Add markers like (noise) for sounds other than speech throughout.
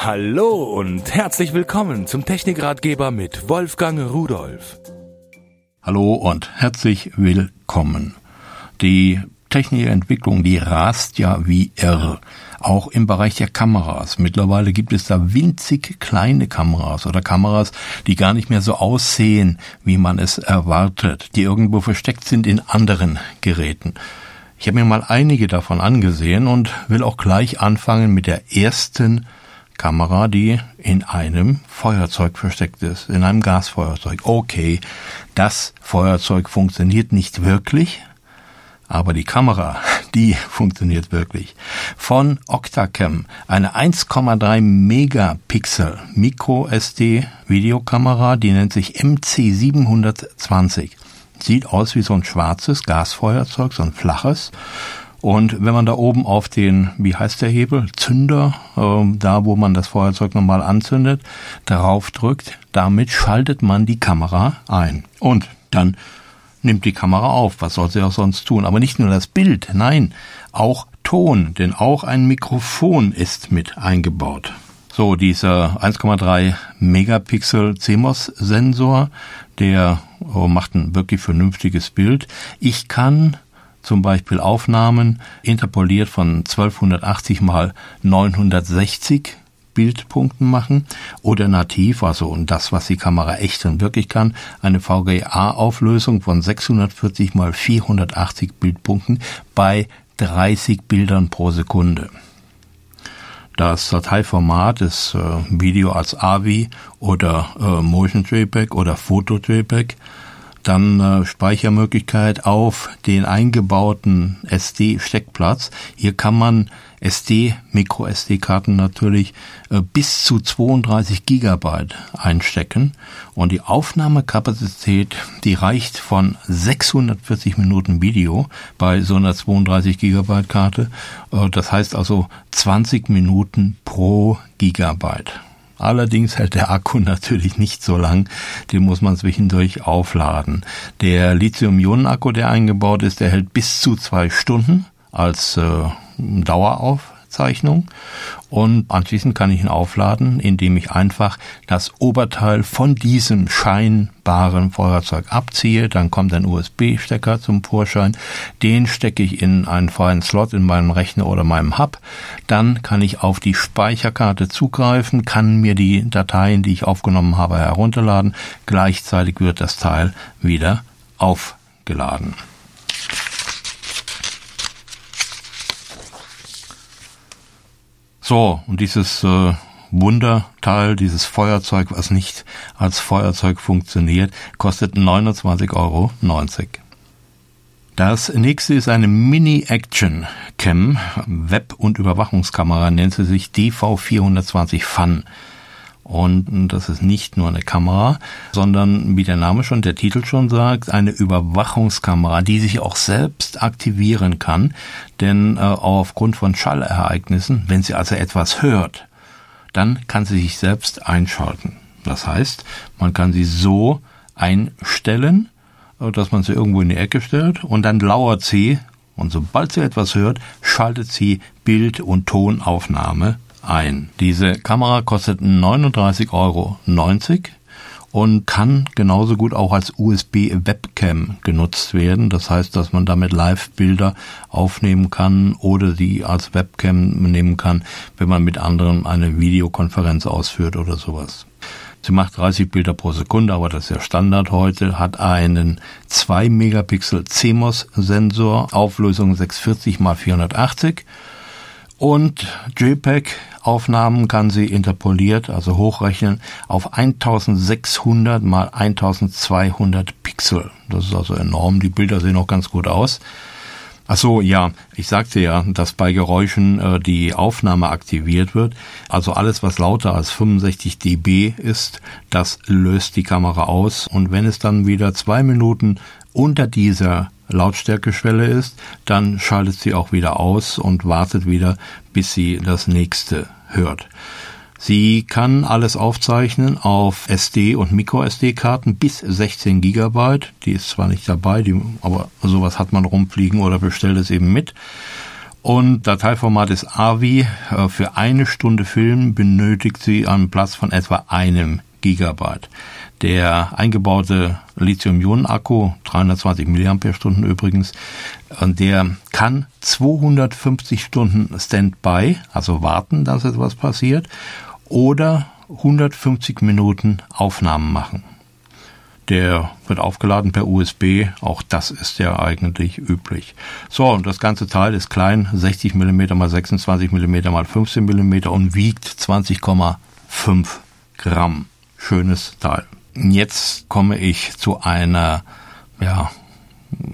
Hallo und herzlich willkommen zum Technikratgeber mit Wolfgang Rudolf. Hallo und herzlich willkommen. Die technische Entwicklung, die rast ja wie irre. Auch im Bereich der Kameras. Mittlerweile gibt es da winzig kleine Kameras oder Kameras, die gar nicht mehr so aussehen, wie man es erwartet, die irgendwo versteckt sind in anderen Geräten. Ich habe mir mal einige davon angesehen und will auch gleich anfangen mit der ersten Kamera, die in einem Feuerzeug versteckt ist, in einem Gasfeuerzeug. Okay, das Feuerzeug funktioniert nicht wirklich, aber die Kamera, (laughs) die funktioniert wirklich. Von Octacam, eine 1,3 Megapixel Micro SD Videokamera, die nennt sich MC720. Sieht aus wie so ein schwarzes Gasfeuerzeug, so ein flaches. Und wenn man da oben auf den, wie heißt der Hebel, Zünder, äh, da wo man das Feuerzeug normal anzündet, darauf drückt, damit schaltet man die Kamera ein. Und dann nimmt die Kamera auf. Was soll sie auch sonst tun? Aber nicht nur das Bild, nein, auch Ton, denn auch ein Mikrofon ist mit eingebaut. So, dieser 1,3 Megapixel CMOS-Sensor, der oh, macht ein wirklich vernünftiges Bild. Ich kann zum Beispiel Aufnahmen interpoliert von 1280 mal 960 Bildpunkten machen oder nativ, also das, was die Kamera echt und wirklich kann, eine VGA-Auflösung von 640 mal 480 Bildpunkten bei 30 Bildern pro Sekunde. Das Dateiformat ist äh, Video als AVI oder äh, Motion JPEG oder Foto JPEG dann äh, Speichermöglichkeit auf den eingebauten SD-Steckplatz. Hier kann man SD, Micro-SD-Karten natürlich äh, bis zu 32 Gigabyte einstecken und die Aufnahmekapazität, die reicht von 640 Minuten Video bei so einer 32 Gigabyte Karte. Äh, das heißt also 20 Minuten pro Gigabyte. Allerdings hält der Akku (laughs) natürlich nicht so lang, den muss man zwischendurch aufladen. Der Lithium-Ionen-Akku, der eingebaut ist, der hält bis zu zwei Stunden als äh, Dauerauf Zeichnung und anschließend kann ich ihn aufladen, indem ich einfach das Oberteil von diesem scheinbaren Feuerzeug abziehe. Dann kommt ein USB-Stecker zum Vorschein. Den stecke ich in einen freien Slot in meinem Rechner oder meinem Hub. Dann kann ich auf die Speicherkarte zugreifen, kann mir die Dateien, die ich aufgenommen habe, herunterladen. Gleichzeitig wird das Teil wieder aufgeladen. So, und dieses äh, Wunderteil, dieses Feuerzeug, was nicht als Feuerzeug funktioniert, kostet 29,90 Euro. Das nächste ist eine Mini-Action-Cam, Web- und Überwachungskamera, nennt sie sich DV420 Fun. Und das ist nicht nur eine Kamera, sondern wie der Name schon, der Titel schon sagt, eine Überwachungskamera, die sich auch selbst aktivieren kann. Denn äh, aufgrund von Schallereignissen, wenn sie also etwas hört, dann kann sie sich selbst einschalten. Das heißt, man kann sie so einstellen, äh, dass man sie irgendwo in die Ecke stellt und dann lauert sie und sobald sie etwas hört, schaltet sie Bild- und Tonaufnahme ein. Diese Kamera kostet 39,90 Euro und kann genauso gut auch als USB-Webcam genutzt werden. Das heißt, dass man damit Live-Bilder aufnehmen kann oder sie als Webcam nehmen kann, wenn man mit anderen eine Videokonferenz ausführt oder sowas. Sie macht 30 Bilder pro Sekunde, aber das ist ja Standard heute, hat einen 2 Megapixel CMOS-Sensor, Auflösung 640 x 480 und JPEG-Aufnahmen kann sie interpoliert, also hochrechnen, auf 1600 mal 1200 Pixel. Das ist also enorm. Die Bilder sehen auch ganz gut aus. Ach so, ja, ich sagte ja, dass bei Geräuschen äh, die Aufnahme aktiviert wird. Also alles, was lauter als 65 dB ist, das löst die Kamera aus. Und wenn es dann wieder zwei Minuten unter dieser Lautstärkeschwelle ist, dann schaltet sie auch wieder aus und wartet wieder, bis sie das nächste hört. Sie kann alles aufzeichnen auf SD und Micro-SD-Karten bis 16 Gigabyte. Die ist zwar nicht dabei, die, aber sowas hat man rumfliegen oder bestellt es eben mit. Und Dateiformat ist AVI. Äh, für eine Stunde Film benötigt sie einen Platz von etwa einem Gigabyte. Der eingebaute Lithium-Ionen-Akku, 320 mAh übrigens, der kann 250 Stunden Standby, also warten, dass etwas passiert, oder 150 Minuten Aufnahmen machen. Der wird aufgeladen per USB. Auch das ist ja eigentlich üblich. So, und das ganze Teil ist klein, 60 mm mal 26 mm mal 15 mm und wiegt 20,5 Gramm. Schönes Teil. Jetzt komme ich zu einer, ja,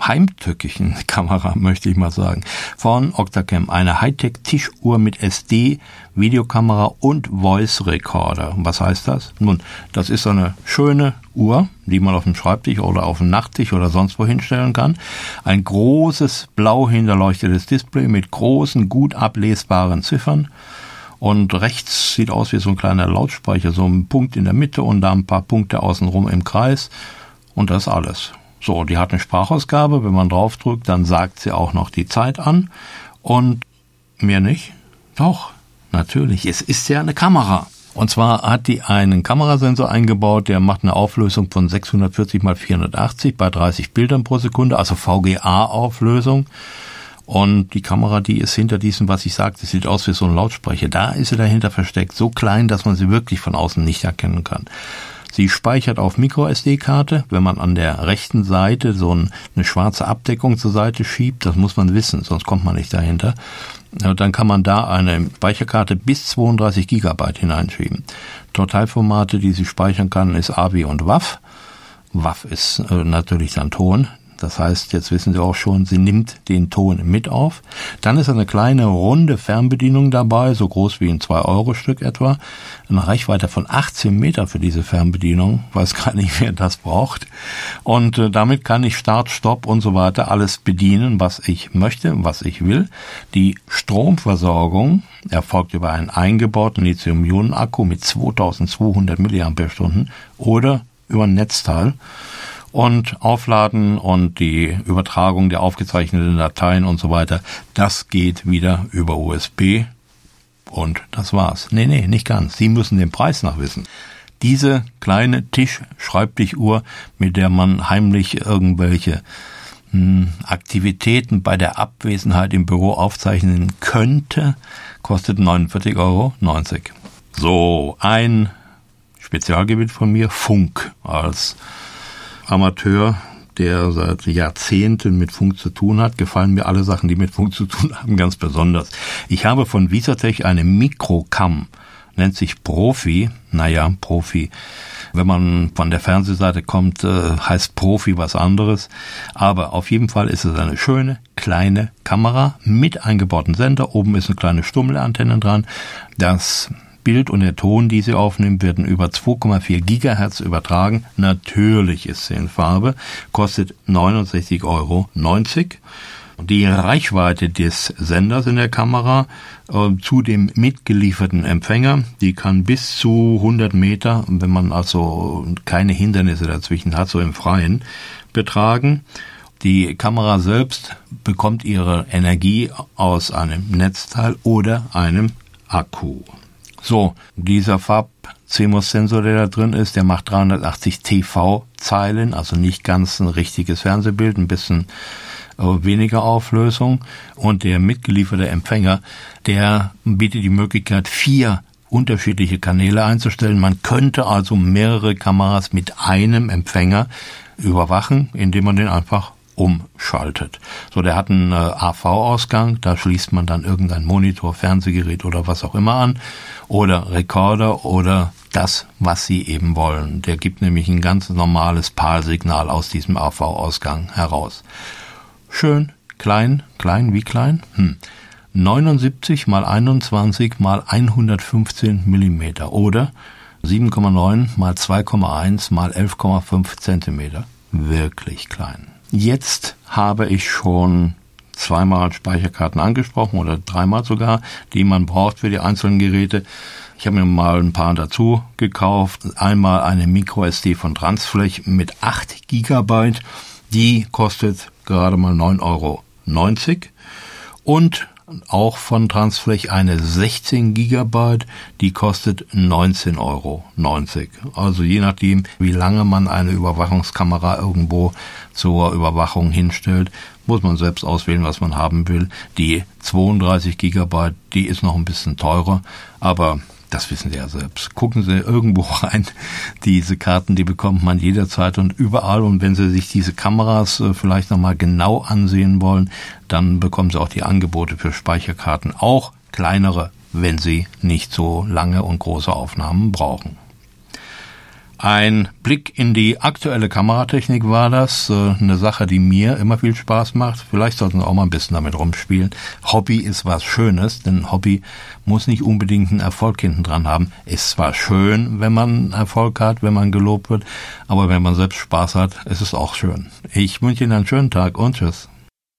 heimtückischen (laughs) Kamera, möchte ich mal sagen, von Octacam. Eine Hightech-Tischuhr mit SD, Videokamera und Voice Recorder. Was heißt das? Nun, das ist eine schöne Uhr, die man auf dem Schreibtisch oder auf dem Nachttisch oder sonst wo hinstellen kann. Ein großes blau hinterleuchtetes Display mit großen, gut ablesbaren Ziffern. Und rechts sieht aus wie so ein kleiner Lautsprecher, so ein Punkt in der Mitte und da ein paar Punkte außenrum im Kreis. Und das alles. So, die hat eine Sprachausgabe. Wenn man draufdrückt, dann sagt sie auch noch die Zeit an. Und mehr nicht? Doch, natürlich. Es ist ja eine Kamera. Und zwar hat die einen Kamerasensor eingebaut, der macht eine Auflösung von 640 mal 480 bei 30 Bildern pro Sekunde, also VGA-Auflösung. Und die Kamera, die ist hinter diesem, was ich sagte, sieht aus wie so ein Lautsprecher. Da ist sie dahinter versteckt, so klein, dass man sie wirklich von außen nicht erkennen kann. Sie speichert auf MicroSD-Karte. Wenn man an der rechten Seite so eine schwarze Abdeckung zur Seite schiebt, das muss man wissen, sonst kommt man nicht dahinter. Dann kann man da eine Speicherkarte bis 32 Gigabyte hineinschieben. Totalformate, die sie speichern kann, ist AVI und WAV. WAV ist äh, natürlich dann Ton. Das heißt, jetzt wissen Sie auch schon, sie nimmt den Ton mit auf. Dann ist eine kleine runde Fernbedienung dabei, so groß wie ein 2-Euro-Stück etwa. Eine Reichweite von 18 Meter für diese Fernbedienung. Weiß (laughs) gar nicht, wer das braucht. Und äh, damit kann ich Start, Stopp und so weiter alles bedienen, was ich möchte, was ich will. Die Stromversorgung erfolgt über einen eingebauten Lithium-Ionen-Akku mit 2200 mAh oder über ein Netzteil und Aufladen und die Übertragung der aufgezeichneten Dateien und so weiter, das geht wieder über USB und das war's. Nee, nee, nicht ganz. Sie müssen den Preis noch wissen. Diese kleine Tisch-Schreibtichuhr, mit der man heimlich irgendwelche hm, Aktivitäten bei der Abwesenheit im Büro aufzeichnen könnte, kostet 49,90 Euro. So, ein Spezialgebiet von mir, Funk als Amateur, der seit Jahrzehnten mit Funk zu tun hat, gefallen mir alle Sachen, die mit Funk zu tun (laughs) haben, ganz besonders. Ich habe von Visatech eine Mikrocam, nennt sich Profi, naja, Profi. Wenn man von der Fernsehseite kommt, äh, heißt Profi was anderes. Aber auf jeden Fall ist es eine schöne, kleine Kamera mit eingebauten Sender. Oben ist eine kleine Stummelantenne dran. Das Bild und der Ton, die sie aufnimmt, werden über 2,4 Gigahertz übertragen. Natürlich ist sie in Farbe, kostet 69,90 Euro. Die Reichweite des Senders in der Kamera äh, zu dem mitgelieferten Empfänger, die kann bis zu 100 Meter, wenn man also keine Hindernisse dazwischen hat, so im Freien, betragen. Die Kamera selbst bekommt ihre Energie aus einem Netzteil oder einem Akku. So, dieser Farb-CMOS-Sensor, der da drin ist, der macht 380 TV-Zeilen, also nicht ganz ein richtiges Fernsehbild, ein bisschen äh, weniger Auflösung. Und der mitgelieferte Empfänger, der bietet die Möglichkeit, vier unterschiedliche Kanäle einzustellen. Man könnte also mehrere Kameras mit einem Empfänger überwachen, indem man den einfach umschaltet. So, der hat einen äh, AV-Ausgang, da schließt man dann irgendein Monitor, Fernsehgerät oder was auch immer an oder Rekorder oder das, was Sie eben wollen. Der gibt nämlich ein ganz normales PAL-Signal aus diesem AV-Ausgang heraus. Schön, klein, klein, wie klein? Hm. 79 mal 21 mal 115 Millimeter oder 7,9 mal 2,1 mal 11,5 Zentimeter. Wirklich klein. Jetzt habe ich schon zweimal Speicherkarten angesprochen oder dreimal sogar, die man braucht für die einzelnen Geräte. Ich habe mir mal ein paar dazu gekauft. Einmal eine MicroSD von Transflech mit 8 Gigabyte. Die kostet gerade mal 9,90 Euro. Und auch von Transflech eine 16 Gigabyte, die kostet 19,90 Euro. Also je nachdem, wie lange man eine Überwachungskamera irgendwo zur Überwachung hinstellt, muss man selbst auswählen, was man haben will. Die 32 Gigabyte, die ist noch ein bisschen teurer, aber das wissen Sie ja selbst. Gucken Sie irgendwo (laughs) rein. Diese Karten, die bekommt man jederzeit und überall. Und wenn Sie sich diese Kameras äh, vielleicht nochmal genau ansehen wollen, dann bekommen Sie auch die Angebote für Speicherkarten, auch kleinere, wenn Sie nicht so lange und große Aufnahmen brauchen. Ein Blick in die aktuelle Kameratechnik war das. Äh, eine Sache, die mir immer viel Spaß macht. Vielleicht sollten wir auch mal ein bisschen damit rumspielen. Hobby ist was Schönes, denn Hobby muss nicht unbedingt einen Erfolg hinten dran haben. Ist zwar schön, wenn man Erfolg hat, wenn man gelobt wird, aber wenn man selbst Spaß hat, ist es auch schön. Ich wünsche Ihnen einen schönen Tag und tschüss.